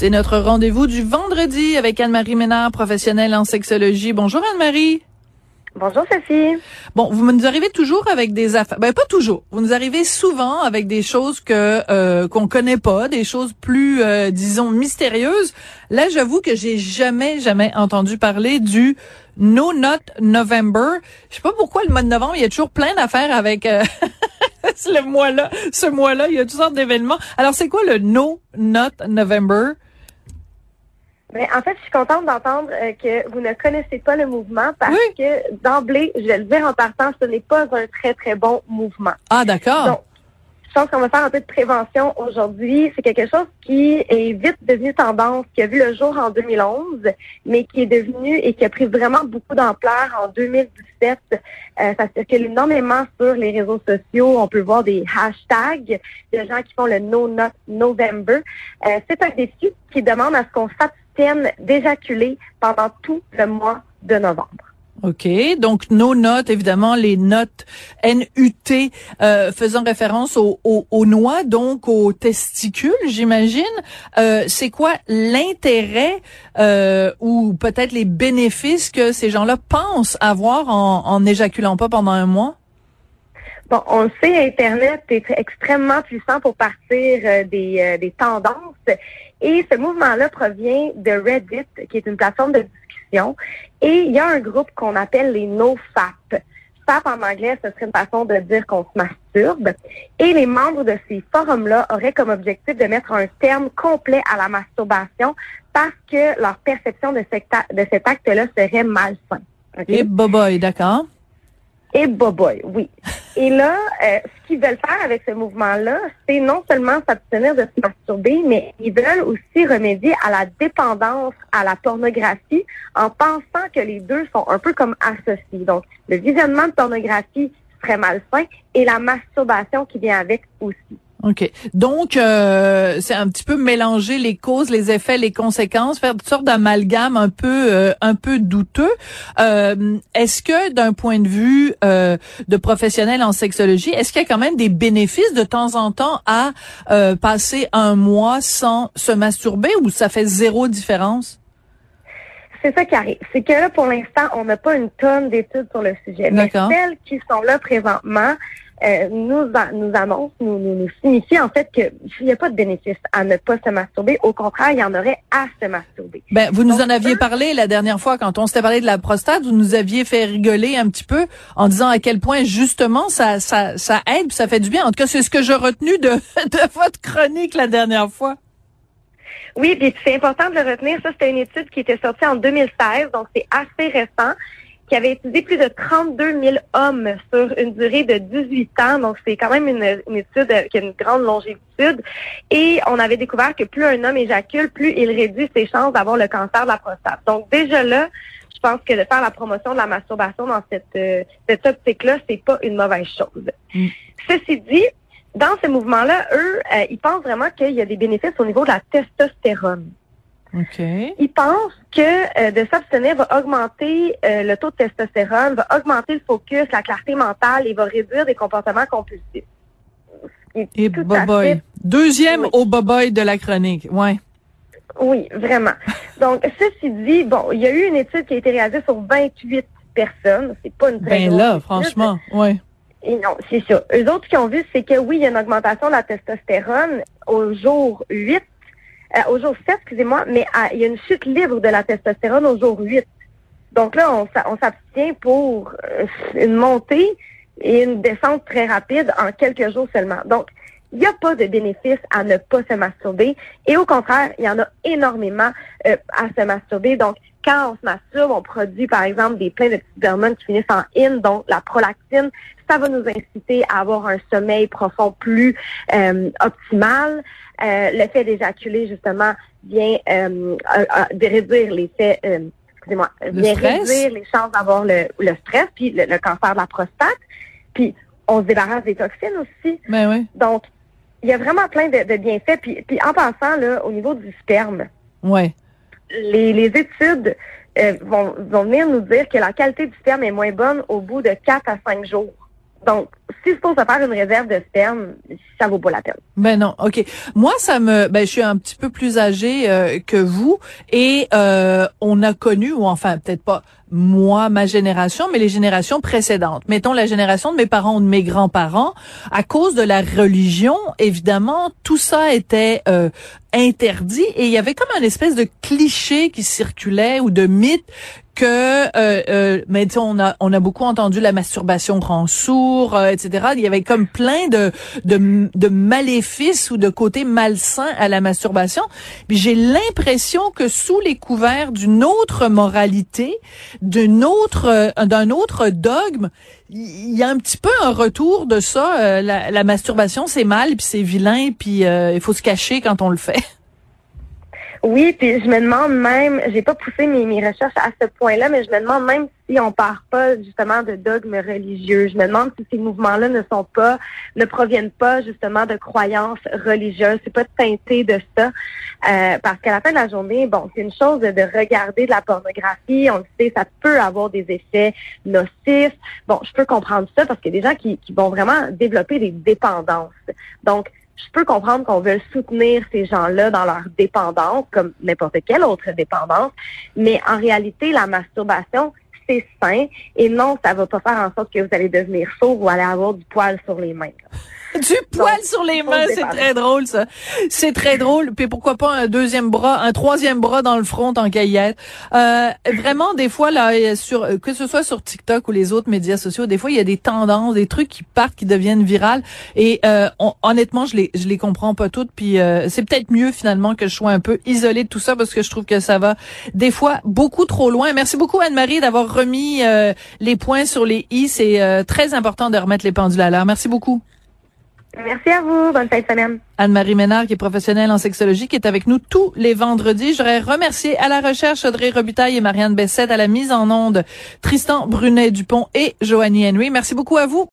C'est notre rendez-vous du vendredi avec Anne-Marie Ménard, professionnelle en sexologie. Bonjour Anne-Marie. Bonjour Sophie. Bon, vous nous arrivez toujours avec des affaires. Ben pas toujours. Vous nous arrivez souvent avec des choses que euh, qu'on connaît pas, des choses plus euh, disons mystérieuses. Là, j'avoue que j'ai jamais jamais entendu parler du No Not November. Je sais pas pourquoi le mois de novembre, il y a toujours plein d'affaires avec euh, le mois-là, ce mois-là, il y a toutes sortes d'événements. Alors, c'est quoi le No Not November? Ben, en fait, je suis contente d'entendre euh, que vous ne connaissez pas le mouvement parce que d'emblée, je vais le dire en partant, ce n'est pas un très, très bon mouvement. Ah, d'accord. Je pense qu'on va faire un peu de prévention aujourd'hui. C'est quelque chose qui est vite devenu tendance, qui a vu le jour en 2011, mais qui est devenu et qui a pris vraiment beaucoup d'ampleur en 2017. Euh, ça circule énormément sur les réseaux sociaux. On peut voir des hashtags de gens qui font le No Not November. Euh, c'est un défi qui demande à ce qu'on s'abstienne d'éjaculer pendant tout le mois de novembre. OK. Donc, nos notes, évidemment, les notes NUT euh, faisant référence aux, aux, noix, donc aux testicules, j'imagine. Euh, c'est quoi l'intérêt euh, ou peut-être les bénéfices que ces gens-là pensent avoir en, en pas pendant un mois? Bon, on le sait, Internet est extrêmement puissant pour partir euh, des, euh, des tendances. Et ce mouvement-là provient de Reddit, qui est une plateforme de et il y a un groupe qu'on appelle les NoFap. FAP en anglais, ce serait une façon de dire qu'on se masturbe. Et les membres de ces forums-là auraient comme objectif de mettre un terme complet à la masturbation parce que leur perception de cet, acte-là serait malsain. Et boboy, d'accord? Et boboy, oui. Et là, euh, ce qu'ils veulent faire avec ce mouvement-là, c'est non seulement s'abstenir de se masturber, mais ils veulent aussi remédier à la dépendance à la pornographie en pensant que les deux sont un peu comme associés. Donc, le visionnement de pornographie serait malsain et la masturbation qui vient avec aussi. OK. Donc, euh, c'est un petit peu mélanger les causes, les effets, les conséquences, faire une sorte d'amalgame un peu euh, un peu douteux. Euh, est-ce que d'un point de vue de professionnel en sexologie, est-ce qu'il y a quand même des bénéfices de temps en temps à passer un mois sans se masturber ou ça fait zéro différence? C'est ça qui arrive. C'est que là, pour l'instant, on n'a pas une tonne d'études sur le sujet. Mais celles qui sont là présentement, euh, nous, nous annonce, nous, nous, nous signifie en fait qu'il n'y a pas de bénéfice à ne pas se masturber. Au contraire, il y en aurait à se masturber. Ben, vous nous en aviez parlé la dernière fois quand on s'était parlé de la prostate. Vous nous aviez fait rigoler un petit peu en disant à quel point justement ça, ça, ça aide, ça fait du bien. En tout cas, c'est ce que j'ai retenu de, de votre chronique la dernière fois. Oui, puis c'est important de le retenir. Ça, c'était une étude qui était sortie en 2016, donc c'est assez récent qui avait étudié plus de 32 000 hommes sur une durée de 18 ans. Donc, c'est quand même une, étude qui a une grande longévitude. Et on avait découvert que plus un homme éjacule, plus il réduit ses chances d'avoir le cancer de la prostate. Donc, déjà là, je pense que de faire la promotion de la masturbation dans cette, euh, cette optique-là, c'est pas une mauvaise chose. Mm. Ceci dit, dans ce mouvement-là, eux, euh, ils pensent vraiment qu'il y a des bénéfices au niveau de la testostérone. Okay. Ils pensent que euh, de s'abstenir va augmenter euh, le taux de testostérone, va augmenter le focus, la clarté mentale et va réduire des comportements compulsifs. Et boboy. Deuxième au boboy de la chronique, ouais. Oui, vraiment. Donc, ceci dit, bon, il y a eu une étude qui a été réalisée sur 28 personnes. C'est pas une très Ben là, franchement, ouais. Et non, c'est ça. Eux autres qui ont vu, c'est que oui, il y a une augmentation de la testostérone au jour 8 euh, au jour 7, excusez-moi, mais il y a une chute libre de la testostérone au jour 8. Donc là, on, on s'abstient pour euh, une montée et une descente très rapide en quelques jours seulement. Donc, il n'y a pas de bénéfice à ne pas se masturber. Et au contraire, il y en a énormément euh, à se masturber. Donc, quand on se masturbe, on produit, par exemple, des pleins de petites hormones qui finissent en in, donc la prolactine. Ça va nous inciter à avoir un sommeil profond plus euh, optimal. Euh, le fait d'éjaculer, justement, vient euh, réduire l'effet, excusez-moi, vient réduire les chances d'avoir le, le, stress, puis le, cancer de la prostate. Puis, on se débarrasse des toxines aussi. Ben oui. Donc, il y a vraiment plein de, de bienfaits. Puis, puis, en passant, là, au niveau du sperme, ouais les, les études euh, vont, vont venir nous dire que la qualité du sperme est moins bonne au bout de 4 à 5 jours. Donc, si c'est pour se faire une réserve de sperme, ça vaut pas la peine. Ben non, ok. Moi, ça me, ben je suis un petit peu plus âgée euh, que vous et euh, on a connu, ou enfin peut-être pas moi, ma génération, mais les générations précédentes. Mettons la génération de mes parents ou de mes grands-parents, à cause de la religion, évidemment, tout ça était euh, interdit et il y avait comme un espèce de cliché qui circulait ou de mythe que euh, euh, mais on a on a beaucoup entendu la masturbation rend sourd euh, etc il y avait comme plein de, de de maléfices ou de côtés malsains à la masturbation. J'ai l'impression que sous les couverts d'une autre moralité d'une autre euh, d'un autre dogme il y a un petit peu un retour de ça euh, la, la, masturbation c'est mal puis c'est vilain puis euh, il faut se cacher quand on le fait oui, puis je me demande même, j'ai pas poussé mes, mes recherches à ce point-là, mais je me demande même si on part pas justement de dogmes religieux. Je me demande si ces mouvements-là ne sont pas, ne proviennent pas justement de croyances religieuses. C'est pas teinté de ça, euh, parce qu'à la fin de la journée, bon, c'est une chose de, regarder de la pornographie. On le sait, ça peut avoir des effets nocifs. Bon, je peux comprendre ça parce qu'il y a des gens qui, qui vont vraiment développer des dépendances. Donc je peux comprendre qu'on veut soutenir ces gens-là dans leur dépendance, comme n'importe quelle autre dépendance, mais en réalité, la masturbation, c'est sain et non, ça va pas faire en sorte que vous allez devenir sourd ou aller avoir du poil sur les mains. Du poil sur les mains, c'est très drôle ça. C'est très drôle. Puis pourquoi pas un deuxième bras, un troisième bras dans le front en caillette. Euh, vraiment, des fois là, sur que ce soit sur TikTok ou les autres médias sociaux, des fois il y a des tendances, des trucs qui partent, qui deviennent virales. Et euh, honnêtement, je les je les comprends pas toutes. Puis euh, c'est peut-être mieux finalement que je sois un peu isolée de tout ça parce que je trouve que ça va des fois beaucoup trop loin. Merci beaucoup Anne-Marie d'avoir remis euh, les points sur les i. C'est euh, très important de remettre les pendules à l'heure. Merci beaucoup. Merci à vous. Bonne fin de semaine. Anne-Marie Ménard, qui est professionnelle en sexologie, qui est avec nous tous les vendredis. J'aurais remercié à la recherche Audrey Robitaille et Marianne Bessette, à la mise en onde Tristan Brunet-Dupont et Joanie Henry. Merci beaucoup à vous.